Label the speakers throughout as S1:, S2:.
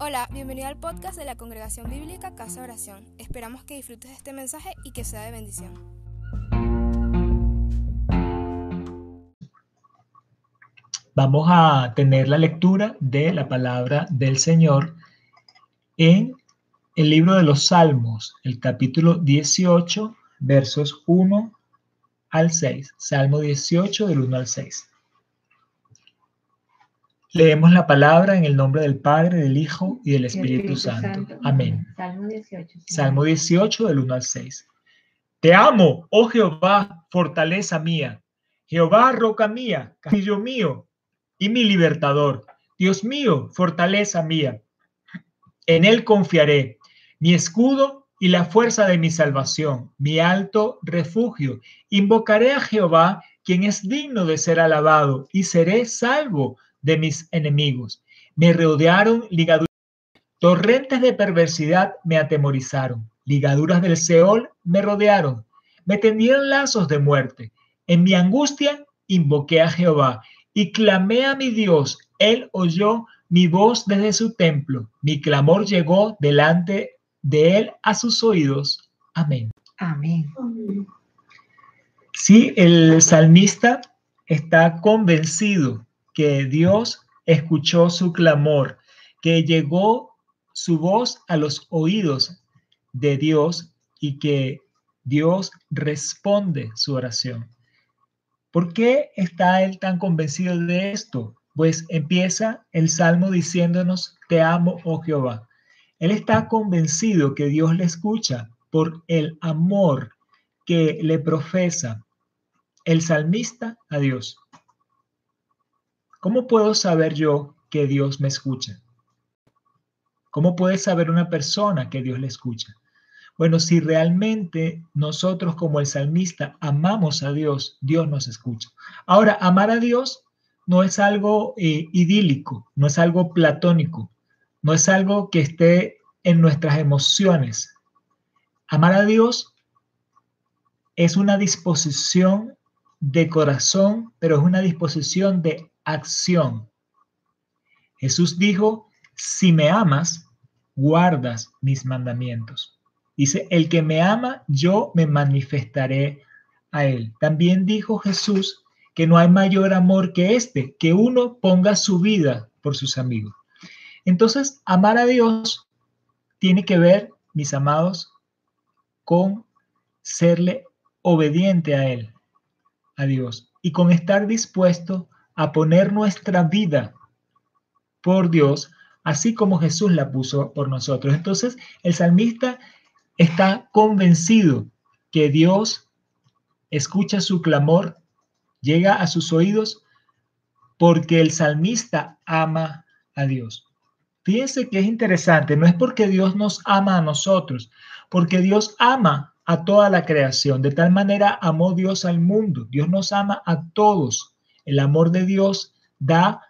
S1: Hola, bienvenido al podcast de la Congregación Bíblica Casa Oración. Esperamos que disfrutes de este mensaje y que sea de bendición.
S2: Vamos a tener la lectura de la palabra del Señor en el libro de los Salmos, el capítulo 18, versos 1 al 6. Salmo 18 del 1 al 6. Leemos la palabra en el nombre del Padre, del Hijo y del Espíritu, Santo. Amén. Salmo 18. Salmo 18 del 1 al 6. Te amo, oh Jehová, fortaleza mía. Jehová, roca mía, castillo mío y mi libertador. Dios mío, fortaleza mía. En él confiaré, mi escudo y la fuerza de mi salvación, mi alto refugio. Invocaré a Jehová, quien es digno de ser alabado, y seré salvo de mis enemigos. Me rodearon ligaduras, torrentes de perversidad me atemorizaron, ligaduras del Seol me rodearon, me tendieron lazos de muerte. En mi angustia invoqué a Jehová y clamé a mi Dios. Él oyó mi voz desde su templo. Mi clamor llegó delante de él a sus oídos. Amén. Amén. Sí, el salmista está convencido que Dios escuchó su clamor, que llegó su voz a los oídos de Dios y que Dios responde su oración. ¿Por qué está él tan convencido de esto? Pues empieza el salmo diciéndonos, te amo, oh Jehová. Él está convencido que Dios le escucha por el amor que le profesa el salmista a Dios. ¿Cómo puedo saber yo que Dios me escucha? ¿Cómo puede saber una persona que Dios le escucha? Bueno, si realmente nosotros como el salmista amamos a Dios, Dios nos escucha. Ahora, amar a Dios no es algo eh, idílico, no es algo platónico, no es algo que esté en nuestras emociones. Amar a Dios es una disposición de corazón, pero es una disposición de acción. Jesús dijo, si me amas, guardas mis mandamientos. Dice, el que me ama, yo me manifestaré a él. También dijo Jesús que no hay mayor amor que este, que uno ponga su vida por sus amigos. Entonces, amar a Dios tiene que ver, mis amados, con serle obediente a Él, a Dios, y con estar dispuesto a poner nuestra vida por Dios, así como Jesús la puso por nosotros. Entonces, el salmista está convencido que Dios escucha su clamor, llega a sus oídos, porque el salmista ama a Dios. Fíjense que es interesante, no es porque Dios nos ama a nosotros, porque Dios ama a toda la creación. De tal manera amó Dios al mundo. Dios nos ama a todos. El amor de Dios da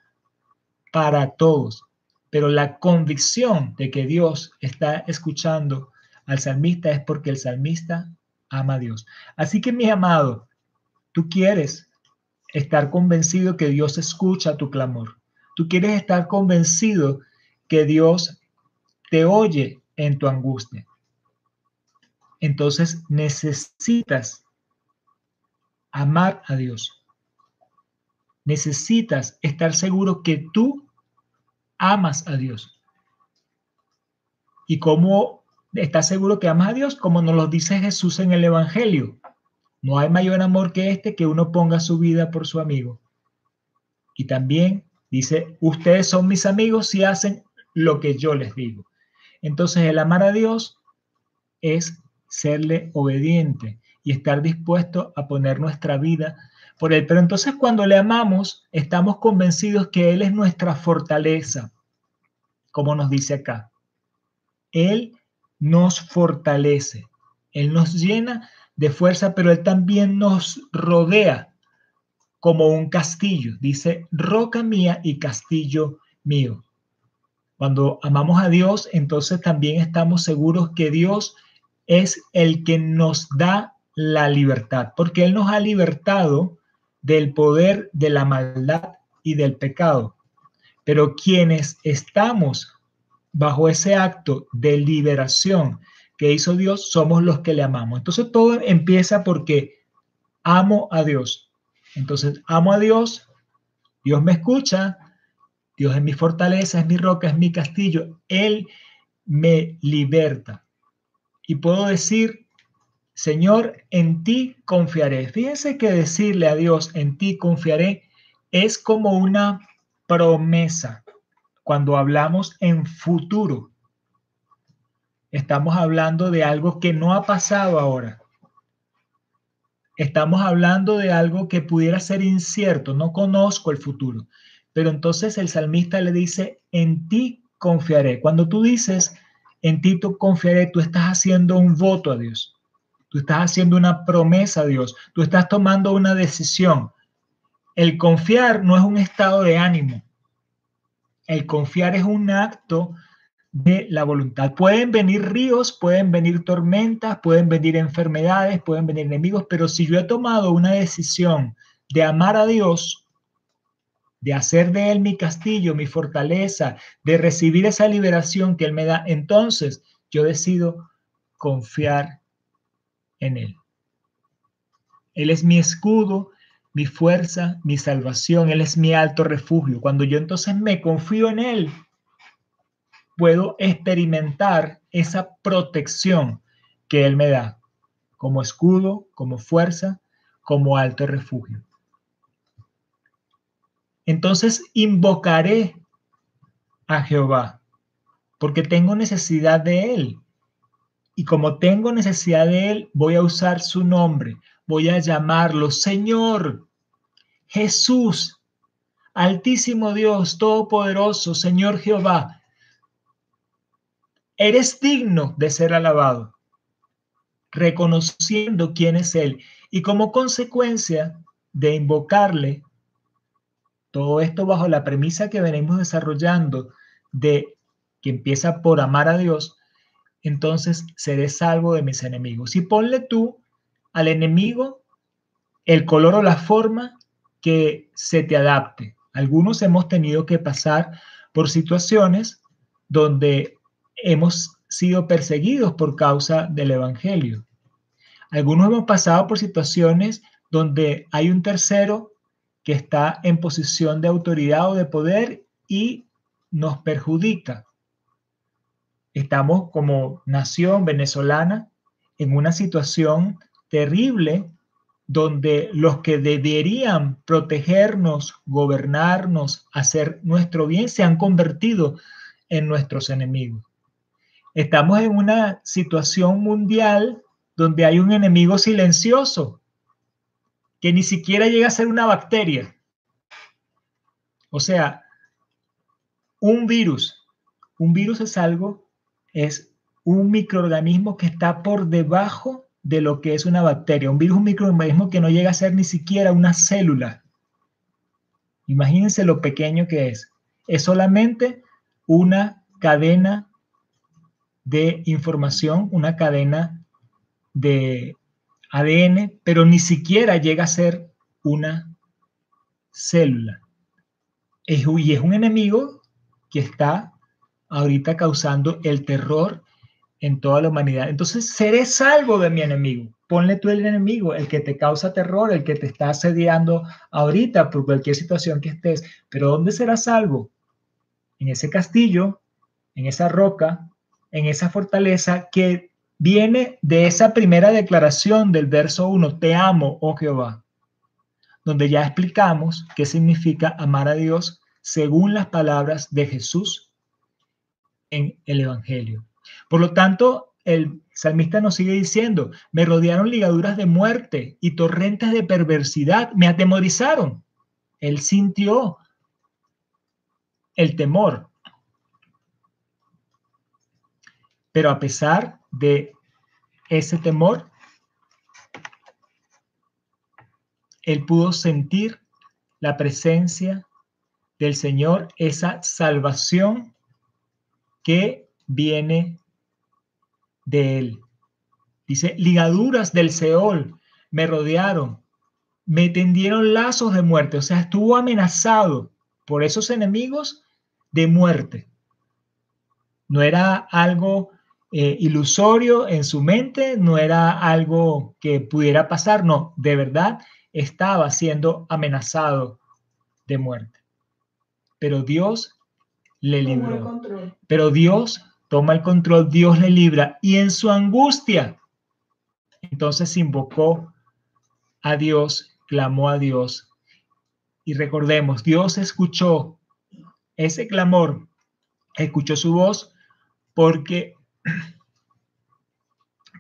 S2: para todos, pero la convicción de que Dios está escuchando al salmista es porque el salmista ama a Dios. Así que mi amado, tú quieres estar convencido que Dios escucha tu clamor. Tú quieres estar convencido que Dios te oye en tu angustia. Entonces necesitas amar a Dios necesitas estar seguro que tú amas a Dios. ¿Y cómo estás seguro que amas a Dios? Como nos lo dice Jesús en el Evangelio. No hay mayor amor que este que uno ponga su vida por su amigo. Y también dice, ustedes son mis amigos si hacen lo que yo les digo. Entonces el amar a Dios es serle obediente y estar dispuesto a poner nuestra vida por Él. Pero entonces cuando le amamos, estamos convencidos que Él es nuestra fortaleza, como nos dice acá. Él nos fortalece, Él nos llena de fuerza, pero Él también nos rodea como un castillo. Dice, roca mía y castillo mío. Cuando amamos a Dios, entonces también estamos seguros que Dios es el que nos da la libertad, porque Él nos ha libertado del poder de la maldad y del pecado. Pero quienes estamos bajo ese acto de liberación que hizo Dios, somos los que le amamos. Entonces todo empieza porque amo a Dios. Entonces amo a Dios, Dios me escucha, Dios es mi fortaleza, es mi roca, es mi castillo. Él me liberta. Y puedo decir, Señor, en ti confiaré. Fíjense que decirle a Dios, en ti confiaré, es como una promesa cuando hablamos en futuro. Estamos hablando de algo que no ha pasado ahora. Estamos hablando de algo que pudiera ser incierto. No conozco el futuro. Pero entonces el salmista le dice, en ti confiaré. Cuando tú dices, en ti confiaré, tú estás haciendo un voto a Dios. Tú estás haciendo una promesa a Dios. Tú estás tomando una decisión. El confiar no es un estado de ánimo. El confiar es un acto de la voluntad. Pueden venir ríos, pueden venir tormentas, pueden venir enfermedades, pueden venir enemigos, pero si yo he tomado una decisión de amar a Dios, de hacer de Él mi castillo, mi fortaleza, de recibir esa liberación que Él me da, entonces yo decido confiar en Él. Él es mi escudo, mi fuerza, mi salvación, Él es mi alto refugio. Cuando yo entonces me confío en Él, puedo experimentar esa protección que Él me da como escudo, como fuerza, como alto refugio entonces invocaré a Jehová, porque tengo necesidad de Él. Y como tengo necesidad de Él, voy a usar su nombre, voy a llamarlo Señor, Jesús, Altísimo Dios, Todopoderoso, Señor Jehová. Eres digno de ser alabado, reconociendo quién es Él. Y como consecuencia de invocarle, todo esto bajo la premisa que venimos desarrollando de que empieza por amar a Dios, entonces seré salvo de mis enemigos. Y ponle tú al enemigo el color o la forma que se te adapte. Algunos hemos tenido que pasar por situaciones donde hemos sido perseguidos por causa del Evangelio. Algunos hemos pasado por situaciones donde hay un tercero que está en posición de autoridad o de poder y nos perjudica. Estamos como nación venezolana en una situación terrible donde los que deberían protegernos, gobernarnos, hacer nuestro bien, se han convertido en nuestros enemigos. Estamos en una situación mundial donde hay un enemigo silencioso que ni siquiera llega a ser una bacteria. O sea, un virus, un virus es algo, es un microorganismo que está por debajo de lo que es una bacteria. Un virus es un microorganismo que no llega a ser ni siquiera una célula. Imagínense lo pequeño que es. Es solamente una cadena de información, una cadena de ADN, pero ni siquiera llega a ser una célula. Es, y es un enemigo que está ahorita causando el terror en toda la humanidad. Entonces, seré salvo de mi enemigo. Ponle tú el enemigo, el que te causa terror, el que te está asediando ahorita por cualquier situación que estés. Pero ¿dónde serás salvo? En ese castillo, en esa roca, en esa fortaleza que viene de esa primera declaración del verso 1, te amo, oh Jehová, donde ya explicamos qué significa amar a Dios según las palabras de Jesús en el Evangelio. Por lo tanto, el salmista nos sigue diciendo, me rodearon ligaduras de muerte y torrentes de perversidad, me atemorizaron. Él sintió el temor. Pero a pesar de ese temor, él pudo sentir la presencia del Señor, esa salvación que viene de él. Dice, ligaduras del Seol me rodearon, me tendieron lazos de muerte, o sea, estuvo amenazado por esos enemigos de muerte. No era algo eh, ilusorio en su mente, no era algo que pudiera pasar, no, de verdad estaba siendo amenazado de muerte. Pero Dios le libró. Pero Dios toma el control, Dios le libra y en su angustia, entonces invocó a Dios, clamó a Dios. Y recordemos, Dios escuchó ese clamor, escuchó su voz porque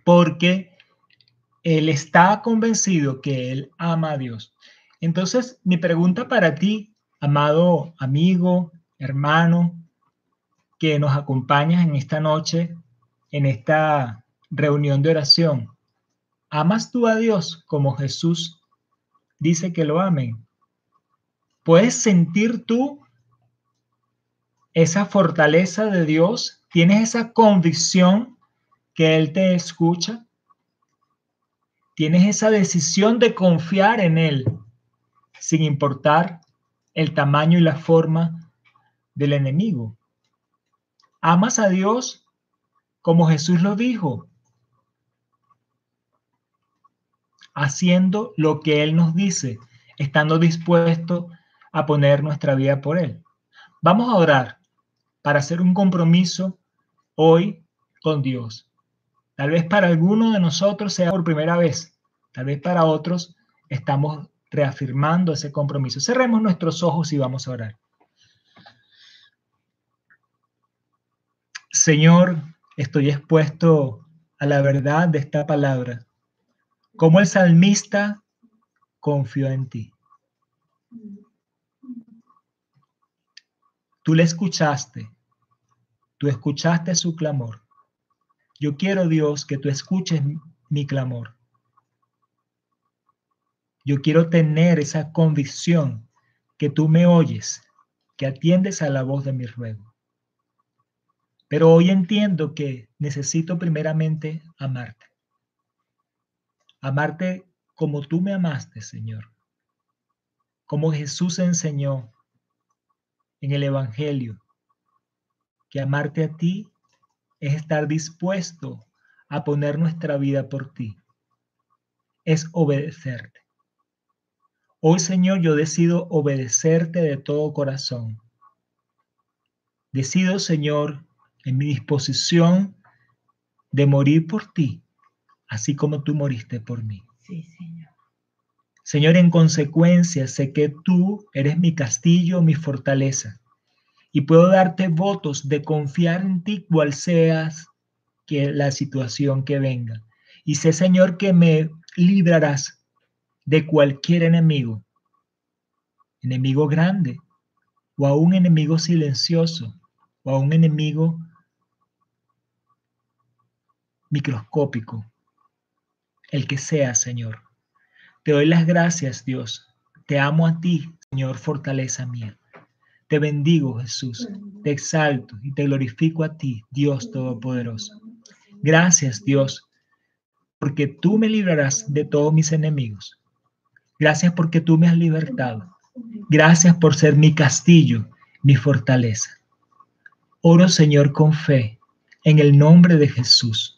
S2: porque él está convencido que él ama a Dios. Entonces, mi pregunta para ti, amado amigo, hermano, que nos acompañas en esta noche, en esta reunión de oración, ¿amas tú a Dios como Jesús dice que lo amen? ¿Puedes sentir tú esa fortaleza de Dios? ¿Tienes esa convicción que Él te escucha? ¿Tienes esa decisión de confiar en Él sin importar el tamaño y la forma del enemigo? ¿Amas a Dios como Jesús lo dijo? Haciendo lo que Él nos dice, estando dispuesto a poner nuestra vida por Él. Vamos a orar para hacer un compromiso hoy con Dios. Tal vez para alguno de nosotros sea por primera vez, tal vez para otros estamos reafirmando ese compromiso. Cerremos nuestros ojos y vamos a orar. Señor, estoy expuesto a la verdad de esta palabra. Como el salmista confió en ti. Tú le escuchaste, tú escuchaste su clamor. Yo quiero, Dios, que tú escuches mi clamor. Yo quiero tener esa convicción que tú me oyes, que atiendes a la voz de mi ruego. Pero hoy entiendo que necesito primeramente amarte. Amarte como tú me amaste, Señor. Como Jesús enseñó en el Evangelio, que amarte a ti es estar dispuesto a poner nuestra vida por ti. Es obedecerte. Hoy, Señor, yo decido obedecerte de todo corazón. Decido, Señor, en mi disposición de morir por ti, así como tú moriste por mí. Sí, Señor. Señor, en consecuencia, sé que tú eres mi castillo, mi fortaleza, y puedo darte votos de confiar en ti cual seas que la situación que venga. Y sé, Señor, que me librarás de cualquier enemigo, enemigo grande, o a un enemigo silencioso, o a un enemigo microscópico, el que sea, Señor. Te doy las gracias, Dios. Te amo a ti, Señor, fortaleza mía. Te bendigo, Jesús. Te exalto y te glorifico a ti, Dios Todopoderoso. Gracias, Dios, porque tú me librarás de todos mis enemigos. Gracias porque tú me has libertado. Gracias por ser mi castillo, mi fortaleza. Oro, Señor, con fe, en el nombre de Jesús.